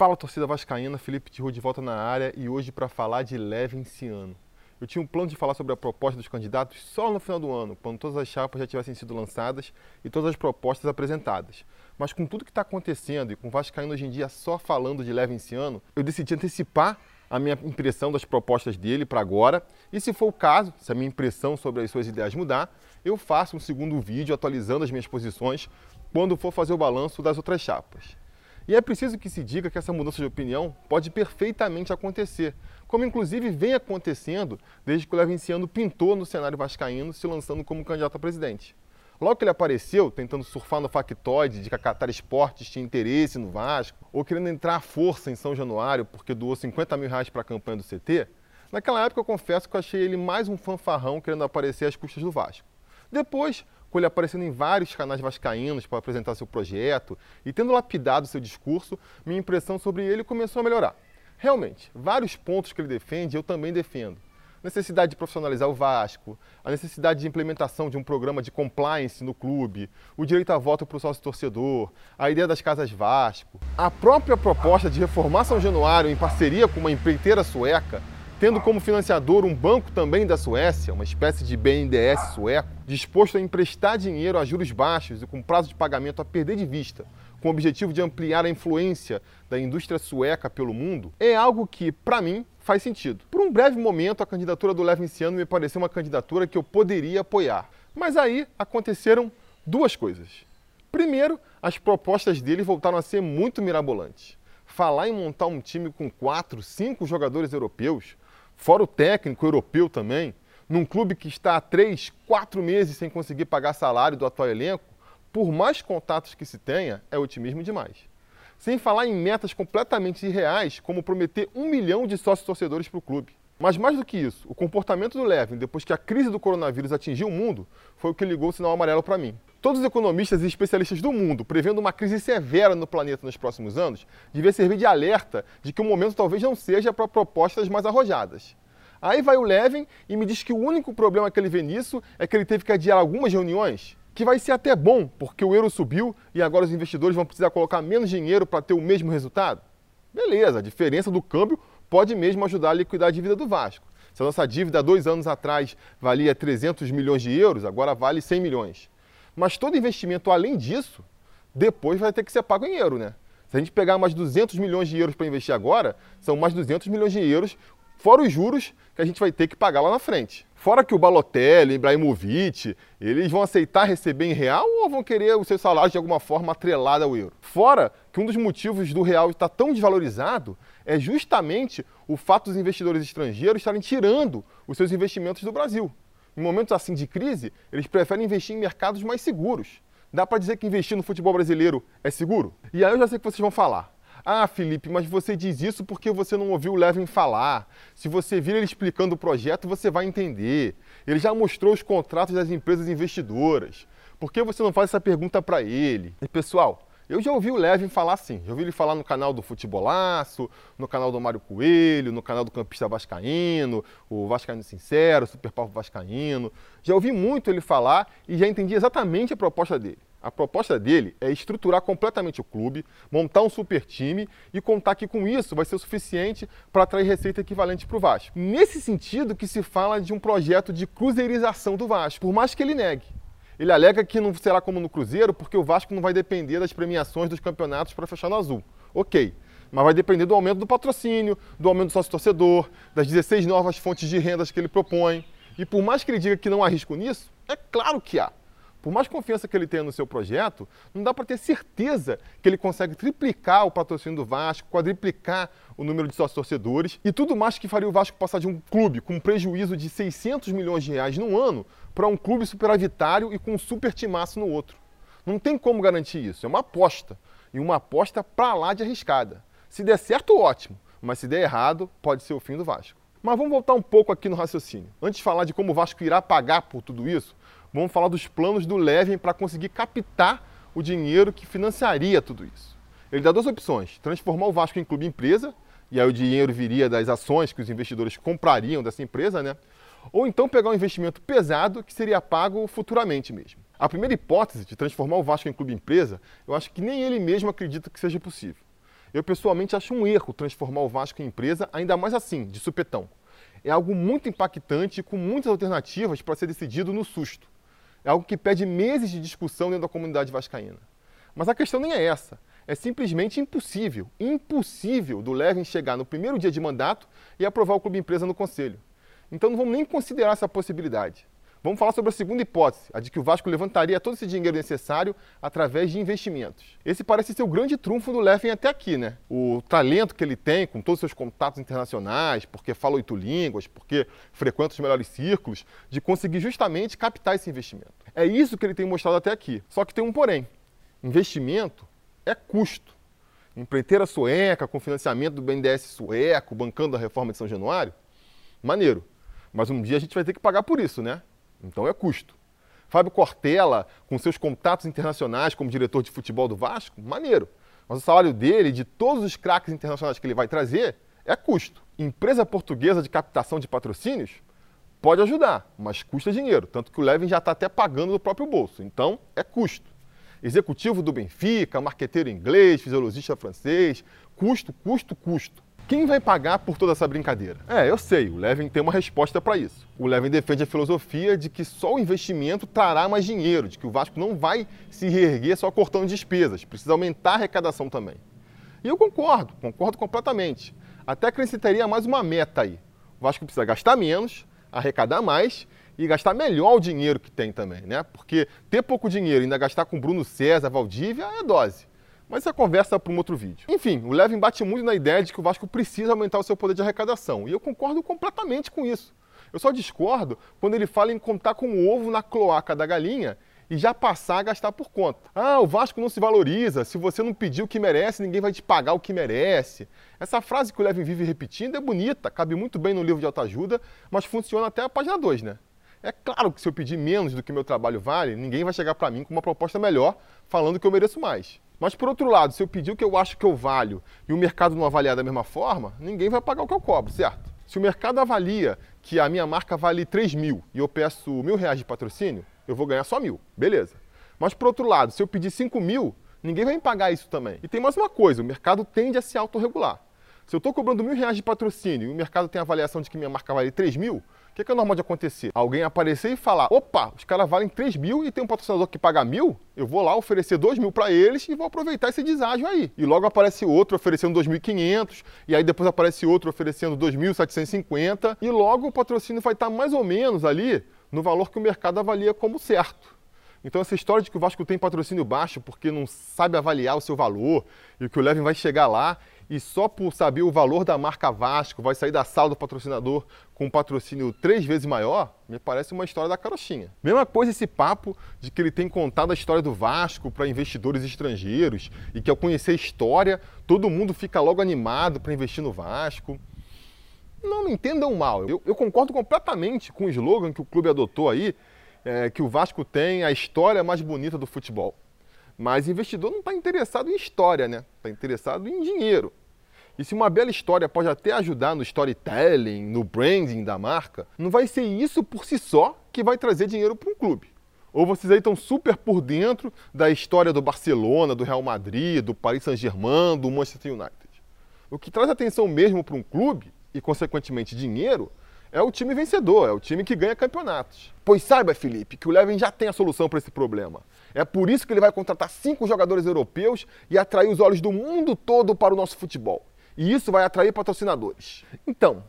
Fala torcida vascaína, Felipe Tiru de volta na área e hoje para falar de Levenciano. Eu tinha um plano de falar sobre a proposta dos candidatos só no final do ano, quando todas as chapas já tivessem sido lançadas e todas as propostas apresentadas. Mas com tudo que está acontecendo e com o Vascaíno hoje em dia só falando de Levenciano, eu decidi antecipar a minha impressão das propostas dele para agora. E se for o caso, se a minha impressão sobre as suas ideias mudar, eu faço um segundo vídeo atualizando as minhas posições quando for fazer o balanço das outras chapas. E é preciso que se diga que essa mudança de opinião pode perfeitamente acontecer, como inclusive vem acontecendo desde que o Levinciano pintou no cenário vascaíno, se lançando como candidato a presidente. Logo que ele apareceu, tentando surfar no factoide de que a Qatar Esportes tinha interesse no Vasco, ou querendo entrar à força em São Januário porque doou 50 mil reais para a campanha do CT, naquela época eu confesso que eu achei ele mais um fanfarrão querendo aparecer às custas do Vasco. Depois, com ele aparecendo em vários canais vascaínos para apresentar seu projeto e tendo lapidado seu discurso, minha impressão sobre ele começou a melhorar. Realmente, vários pontos que ele defende eu também defendo. Necessidade de profissionalizar o Vasco, a necessidade de implementação de um programa de compliance no clube, o direito a voto para o sócio torcedor, a ideia das casas Vasco, a própria proposta de reformar São Januário em parceria com uma empreiteira sueca tendo como financiador um banco também da Suécia, uma espécie de BNDES sueco, disposto a emprestar dinheiro a juros baixos e com prazo de pagamento a perder de vista, com o objetivo de ampliar a influência da indústria sueca pelo mundo, é algo que, para mim, faz sentido. Por um breve momento, a candidatura do Levinciano me pareceu uma candidatura que eu poderia apoiar. Mas aí aconteceram duas coisas. Primeiro, as propostas dele voltaram a ser muito mirabolantes. Falar em montar um time com quatro, cinco jogadores europeus, fora o técnico europeu também, num clube que está há três, quatro meses sem conseguir pagar salário do atual elenco, por mais contatos que se tenha, é otimismo demais. Sem falar em metas completamente irreais, como prometer um milhão de sócios torcedores para o clube. Mas mais do que isso, o comportamento do Levin, depois que a crise do coronavírus atingiu o mundo, foi o que ligou o sinal amarelo para mim. Todos os economistas e especialistas do mundo, prevendo uma crise severa no planeta nos próximos anos, devia servir de alerta de que o momento talvez não seja para propostas mais arrojadas. Aí vai o Levin e me diz que o único problema que ele vê nisso é que ele teve que adiar algumas reuniões, que vai ser até bom, porque o euro subiu e agora os investidores vão precisar colocar menos dinheiro para ter o mesmo resultado. Beleza, a diferença do câmbio pode mesmo ajudar a liquidar a dívida do Vasco. Se a nossa dívida dois anos atrás valia 300 milhões de euros, agora vale 100 milhões. Mas todo investimento além disso, depois vai ter que ser pago em euro, né? Se a gente pegar mais 200 milhões de euros para investir agora, são mais 200 milhões de euros, fora os juros que a gente vai ter que pagar lá na frente. Fora que o Balotelli, Ibrahimovic, eles vão aceitar receber em real ou vão querer o seu salário de alguma forma atrelado ao euro? Fora que um dos motivos do real estar tão desvalorizado é justamente o fato dos investidores estrangeiros estarem tirando os seus investimentos do Brasil. Em momentos assim de crise, eles preferem investir em mercados mais seguros. Dá para dizer que investir no futebol brasileiro é seguro? E aí eu já sei que vocês vão falar. Ah, Felipe, mas você diz isso porque você não ouviu o Levin falar. Se você vir ele explicando o projeto, você vai entender. Ele já mostrou os contratos das empresas investidoras. Por que você não faz essa pergunta para ele? E pessoal, eu já ouvi o Levin falar assim. Já ouvi ele falar no canal do Futebolaço, no canal do Mário Coelho, no canal do Campista Vascaíno, o Vascaíno Sincero, Super Papo Vascaíno. Já ouvi muito ele falar e já entendi exatamente a proposta dele. A proposta dele é estruturar completamente o clube, montar um super time e contar que com isso vai ser o suficiente para atrair receita equivalente para o Vasco. Nesse sentido que se fala de um projeto de cruzeirização do Vasco, por mais que ele negue. Ele alega que não será como no Cruzeiro porque o Vasco não vai depender das premiações dos campeonatos para fechar no azul. Ok, mas vai depender do aumento do patrocínio, do aumento do sócio-torcedor, das 16 novas fontes de rendas que ele propõe. E por mais que ele diga que não há risco nisso, é claro que há. Por mais confiança que ele tenha no seu projeto, não dá para ter certeza que ele consegue triplicar o patrocínio do Vasco, quadriplicar o número de sócios torcedores e tudo mais que faria o Vasco passar de um clube com um prejuízo de 600 milhões de reais no ano para um clube superavitário e com um super timaço no outro. Não tem como garantir isso, é uma aposta. E uma aposta para lá de arriscada. Se der certo, ótimo, mas se der errado, pode ser o fim do Vasco. Mas vamos voltar um pouco aqui no raciocínio. Antes de falar de como o Vasco irá pagar por tudo isso, vamos falar dos planos do Levin para conseguir captar o dinheiro que financiaria tudo isso. Ele dá duas opções: transformar o Vasco em clube empresa, e aí o dinheiro viria das ações que os investidores comprariam dessa empresa, né? Ou então pegar um investimento pesado que seria pago futuramente mesmo. A primeira hipótese de transformar o Vasco em clube empresa, eu acho que nem ele mesmo acredita que seja possível. Eu pessoalmente acho um erro transformar o Vasco em empresa, ainda mais assim, de supetão. É algo muito impactante e com muitas alternativas para ser decidido no susto. É algo que pede meses de discussão dentro da comunidade vascaína. Mas a questão nem é essa. É simplesmente impossível, impossível do Levin chegar no primeiro dia de mandato e aprovar o clube empresa no conselho. Então não vamos nem considerar essa possibilidade. Vamos falar sobre a segunda hipótese, a de que o Vasco levantaria todo esse dinheiro necessário através de investimentos. Esse parece ser o grande trunfo do Levin até aqui, né? O talento que ele tem com todos os seus contatos internacionais, porque fala oito línguas, porque frequenta os melhores círculos, de conseguir justamente captar esse investimento. É isso que ele tem mostrado até aqui. Só que tem um porém. Investimento é custo. Empreiteira sueca, com financiamento do BNDES sueco, bancando a reforma de São Januário, maneiro. Mas um dia a gente vai ter que pagar por isso, né? Então é custo. Fábio Cortella, com seus contatos internacionais como diretor de futebol do Vasco, maneiro. Mas o salário dele, de todos os craques internacionais que ele vai trazer, é custo. Empresa portuguesa de captação de patrocínios pode ajudar, mas custa dinheiro. Tanto que o Levin já está até pagando do próprio bolso. Então é custo. Executivo do Benfica, marqueteiro inglês, fisiologista francês, custo, custo, custo. Quem vai pagar por toda essa brincadeira? É, eu sei, o Levin tem uma resposta para isso. O Levin defende a filosofia de que só o investimento trará mais dinheiro, de que o Vasco não vai se reerguer só cortando despesas, precisa aumentar a arrecadação também. E eu concordo, concordo completamente. Até acrescentaria mais uma meta aí. O Vasco precisa gastar menos, arrecadar mais e gastar melhor o dinheiro que tem também, né? Porque ter pouco dinheiro e ainda gastar com Bruno César, Valdívia é dose. Mas essa conversa é para um outro vídeo. Enfim, o Levin bate muito na ideia de que o Vasco precisa aumentar o seu poder de arrecadação. E eu concordo completamente com isso. Eu só discordo quando ele fala em contar com o ovo na cloaca da galinha e já passar a gastar por conta. Ah, o Vasco não se valoriza. Se você não pedir o que merece, ninguém vai te pagar o que merece. Essa frase que o Levin vive repetindo é bonita, cabe muito bem no livro de autoajuda, mas funciona até a página 2, né? É claro que se eu pedir menos do que meu trabalho vale, ninguém vai chegar para mim com uma proposta melhor, falando que eu mereço mais. Mas por outro lado, se eu pedir o que eu acho que eu valho e o mercado não avaliar da mesma forma, ninguém vai pagar o que eu cobro, certo? Se o mercado avalia que a minha marca vale 3 mil e eu peço mil reais de patrocínio, eu vou ganhar só mil, beleza. Mas por outro lado, se eu pedir 5 mil, ninguém vai me pagar isso também. E tem mais uma coisa, o mercado tende a se autorregular. Se eu estou cobrando mil reais de patrocínio e o mercado tem a avaliação de que minha marca vale 3 mil, o que, que é normal de acontecer? Alguém aparecer e falar: opa, os caras valem 3 mil e tem um patrocinador que paga mil, eu vou lá oferecer 2 mil para eles e vou aproveitar esse deságio aí. E logo aparece outro oferecendo 2.500, e aí depois aparece outro oferecendo 2.750, e logo o patrocínio vai estar mais ou menos ali no valor que o mercado avalia como certo. Então essa história de que o Vasco tem patrocínio baixo porque não sabe avaliar o seu valor e que o Levin vai chegar lá e só por saber o valor da marca Vasco vai sair da sala do patrocinador com um patrocínio três vezes maior, me parece uma história da carochinha. Mesma coisa esse papo de que ele tem contado a história do Vasco para investidores estrangeiros e que ao conhecer a história, todo mundo fica logo animado para investir no Vasco. Não me entendam mal, eu, eu, concordo completamente com o slogan que o clube adotou aí, é, que o Vasco tem a história mais bonita do futebol. Mas investidor não está interessado em história, né? Está interessado em dinheiro. E se uma bela história pode até ajudar no storytelling, no branding da marca, não vai ser isso por si só que vai trazer dinheiro para um clube. Ou vocês aí estão super por dentro da história do Barcelona, do Real Madrid, do Paris Saint-Germain, do Manchester United. O que traz atenção mesmo para um clube, e consequentemente dinheiro, é o time vencedor, é o time que ganha campeonatos. Pois saiba, Felipe, que o Levin já tem a solução para esse problema. É por isso que ele vai contratar cinco jogadores europeus e atrair os olhos do mundo todo para o nosso futebol. E isso vai atrair patrocinadores. Então,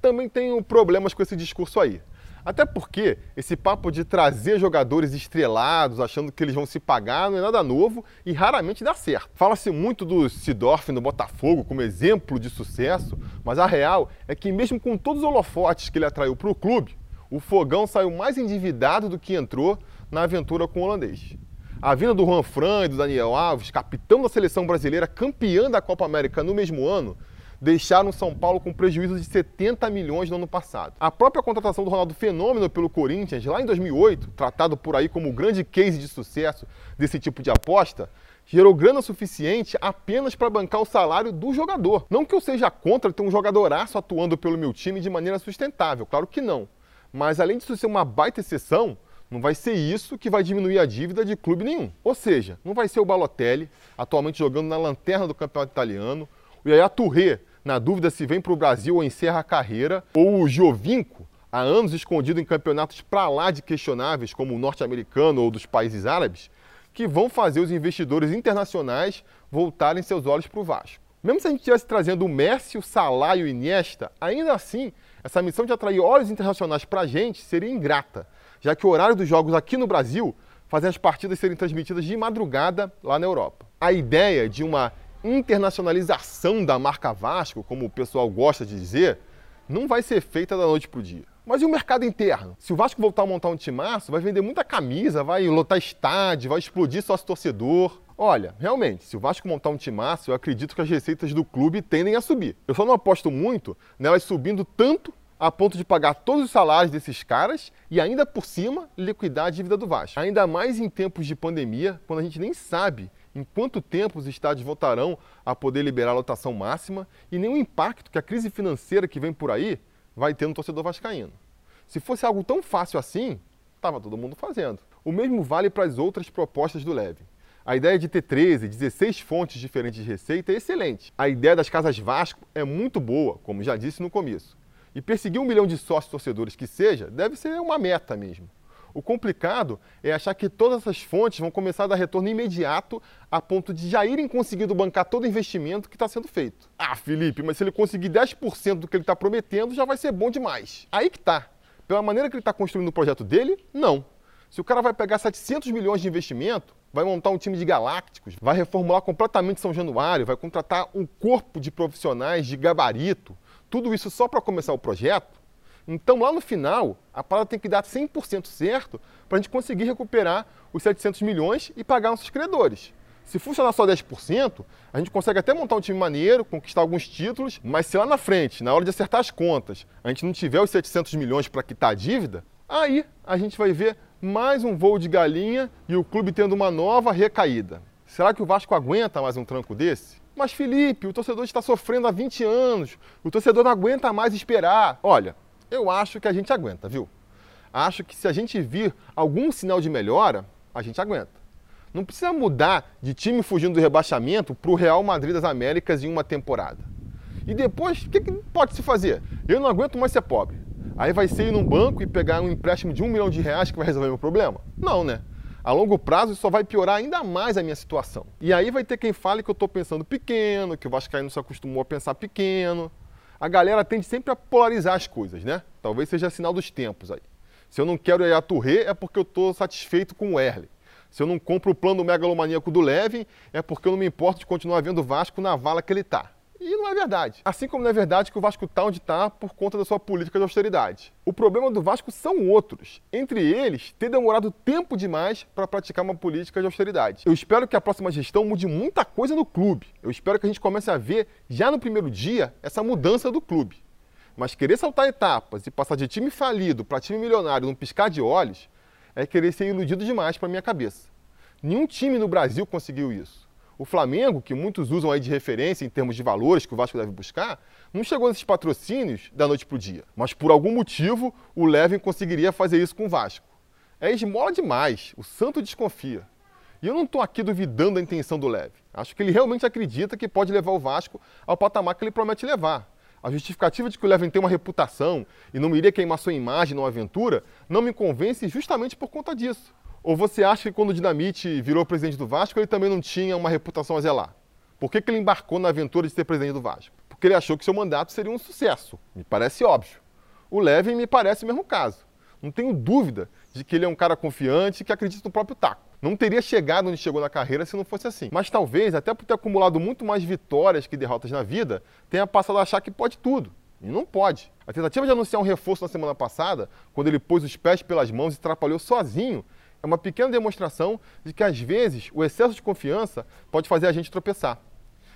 também tenho problemas com esse discurso aí. Até porque esse papo de trazer jogadores estrelados, achando que eles vão se pagar, não é nada novo e raramente dá certo. Fala-se muito do Sidorf no Botafogo como exemplo de sucesso, mas a real é que, mesmo com todos os holofotes que ele atraiu para o clube, o Fogão saiu mais endividado do que entrou na aventura com o holandês. A vinda do Juan Fran e do Daniel Alves, capitão da seleção brasileira, campeã da Copa América no mesmo ano, deixaram São Paulo com prejuízo de 70 milhões no ano passado. A própria contratação do Ronaldo Fenômeno pelo Corinthians, lá em 2008, tratado por aí como o grande case de sucesso desse tipo de aposta, gerou grana suficiente apenas para bancar o salário do jogador. Não que eu seja contra ter um jogadoraço atuando pelo meu time de maneira sustentável, claro que não. Mas além disso ser uma baita exceção, Não vai ser isso que vai diminuir a dívida de clube nenhum. Ou seja, não vai ser o Balotelli, atualmente jogando na lanterna do campeonato italiano, o Yaya Touré, na dúvida se vem para o Brasil ou encerra a carreira, ou o Giovinco, há anos escondido em campeonatos para lá de questionáveis, como o norte-americano ou dos países árabes, que vão fazer os investidores internacionais voltarem seus olhos para o Vasco. Mesmo se a gente estivesse trazendo o Messi, o Salah e o Iniesta, ainda assim, essa missão de atrair olhos internacionais para a gente seria ingrata, já que o horário dos jogos aqui no Brasil fazem as partidas serem transmitidas de madrugada lá na Europa. A ideia de uma internacionalização da marca Vasco, como o pessoal gosta de dizer, não vai ser feita da noite para o dia. Mas e o mercado interno? Se o Vasco voltar a montar um timaço, vai vender muita camisa, vai lotar estádio, vai explodir sócio torcedor. Olha, realmente, se o Vasco montar um timaço, eu acredito que as receitas do clube tendem a subir. Eu só não aposto muito nelas subindo tanto a ponto de pagar todos os salários desses caras e ainda por cima liquidar a dívida do Vasco. Ainda mais em tempos de pandemia, quando a gente nem sabe em quanto tempo os estádios voltarão a poder liberar a lotação máxima e nem o impacto que a crise financeira que vem por aí vai ter no torcedor vascaíno. Se fosse algo tão fácil assim, estava todo mundo fazendo. O mesmo vale para as outras propostas do Leve. A ideia de ter 13, 16 fontes diferentes de receita é excelente. A ideia das casas Vasco é muito boa, como já disse no começo. E perseguir um milhão de sócios torcedores que seja, deve ser uma meta mesmo. O complicado é achar que todas essas fontes vão começar a dar retorno imediato a ponto de já irem conseguindo bancar todo o investimento que está sendo feito. Ah, Felipe, mas se ele conseguir 10% do que ele está prometendo, já vai ser bom demais. Aí que tá. Pela maneira que ele está construindo o projeto dele, não. Se o cara vai pegar 700 milhões de investimento, vai montar um time de galácticos, vai reformular completamente São Januário, vai contratar um corpo de profissionais de gabarito, tudo isso só para começar o projeto, então lá no final, a parada tem que dar 100% certo para a gente conseguir recuperar os 700 milhões e pagar nossos credores. Se funcionar só 10%, a gente consegue até montar um time maneiro, conquistar alguns títulos, mas se lá na frente, na hora de acertar as contas, a gente não tiver os 700 milhões para quitar a dívida, aí a gente vai ver mais um voo de galinha e o clube tendo uma nova recaída. Será que o Vasco aguenta mais um tranco desse? Mas Felipe, o torcedor está sofrendo há 20 anos, o torcedor não aguenta mais esperar. Olha, eu acho que a gente aguenta, viu? Acho que se a gente vir algum sinal de melhora, a gente aguenta. Não precisa mudar de time fugindo do rebaixamento para o Real Madrid das Américas em uma temporada. E depois, o que, que, pode se fazer? Eu não aguento mais ser pobre. Aí vai ser ir num banco e pegar um empréstimo de um milhão de reais que vai resolver meu problema? Não, né? A longo prazo isso só vai piorar ainda mais a minha situação. E aí vai ter quem fale que eu estou pensando pequeno, que o Vascaíno se acostumou a pensar pequeno. A galera tende sempre a polarizar as coisas, né? Talvez seja sinal dos tempos aí. Se eu não quero ir a Touré, é porque eu estou satisfeito com o Erle. Se eu não compro o plano megalomaníaco do Levin, é porque eu não me importo de continuar vendo o Vasco na vala que ele está. E não é verdade. Assim como não é verdade que o Vasco está onde está por conta da sua política de austeridade. O problema do Vasco são outros. Entre eles, ter demorado tempo demais para praticar uma política de austeridade. Eu espero que a próxima gestão mude muita coisa no clube. Eu espero que a gente comece a ver, já no primeiro dia, essa mudança do clube. Mas querer saltar etapas e passar de time falido para time milionário num piscar de olhos é querer ser iludido demais para minha cabeça. Nenhum time no Brasil conseguiu isso. O Flamengo, que muitos usam aí de referência em termos de valores que o Vasco deve buscar, não chegou nesses patrocínios da noite para o dia. Mas por algum motivo, o Levin conseguiria fazer isso com o Vasco. É esmola demais, o santo desconfia. E eu não estou aqui duvidando da intenção do Levin. Acho que ele realmente acredita que pode levar o Vasco ao patamar que ele promete levar. A justificativa de que o Levin tem uma reputação e não iria queimar sua imagem numa aventura não me convence justamente por conta disso. Ou você acha que quando o Dinamite virou presidente do Vasco, ele também não tinha uma reputação a zelar? Por que, que ele embarcou na aventura de ser presidente do Vasco? Porque ele achou que seu mandato seria um sucesso. Me parece óbvio. O Levin me parece o mesmo caso. Não tenho dúvida de que ele é um cara confiante que acredita no próprio taco. Não teria chegado onde chegou na carreira se não fosse assim. Mas talvez, até por ter acumulado muito mais vitórias que derrotas na vida, tenha passado a achar que pode tudo. E não pode. A tentativa de anunciar um reforço na semana passada, quando ele pôs os pés pelas mãos e atrapalhou sozinho, é uma pequena demonstração de que, às vezes, o excesso de confiança pode fazer a gente tropeçar.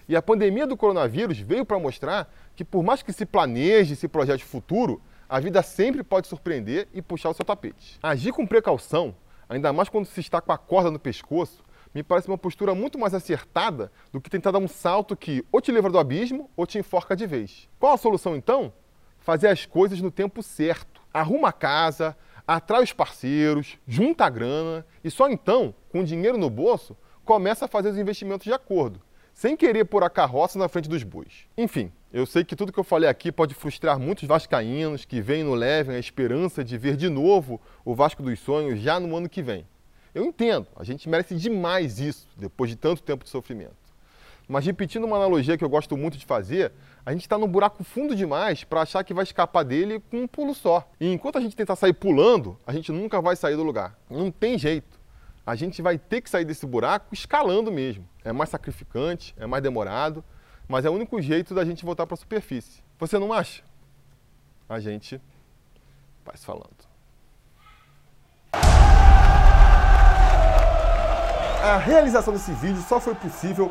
E a pandemia do coronavírus veio para mostrar que, por mais que se planeje, se projete futuro, a vida sempre pode surpreender e puxar o seu tapete. Agir com precaução, ainda mais quando se está com a corda no pescoço, me parece uma postura muito mais acertada do que tentar dar um salto que ou te livra do abismo ou te enforca de vez. Qual a solução então? Fazer as coisas no tempo certo. Arruma a casa, atrai os parceiros, junta a grana e só então, com dinheiro no bolso, começa a fazer os investimentos de acordo, sem querer pôr a carroça na frente dos bois. Enfim, eu sei que tudo que eu falei aqui pode frustrar muitos vascaínos que vêm no Levem a esperança de ver de novo o Vasco dos Sonhos já no ano que vem. Eu entendo, a gente merece demais isso depois de tanto tempo de sofrimento. Mas repetindo uma analogia que eu gosto muito de fazer, a gente está num buraco fundo demais para achar que vai escapar dele com um pulo só. E enquanto a gente tentar sair pulando, a gente nunca vai sair do lugar. Não tem jeito. A gente vai ter que sair desse buraco escalando mesmo. É mais sacrificante, é mais demorado, mas é o único jeito da gente voltar para a superfície. Você não acha? A gente vai se falando. A realização desse vídeo só foi possível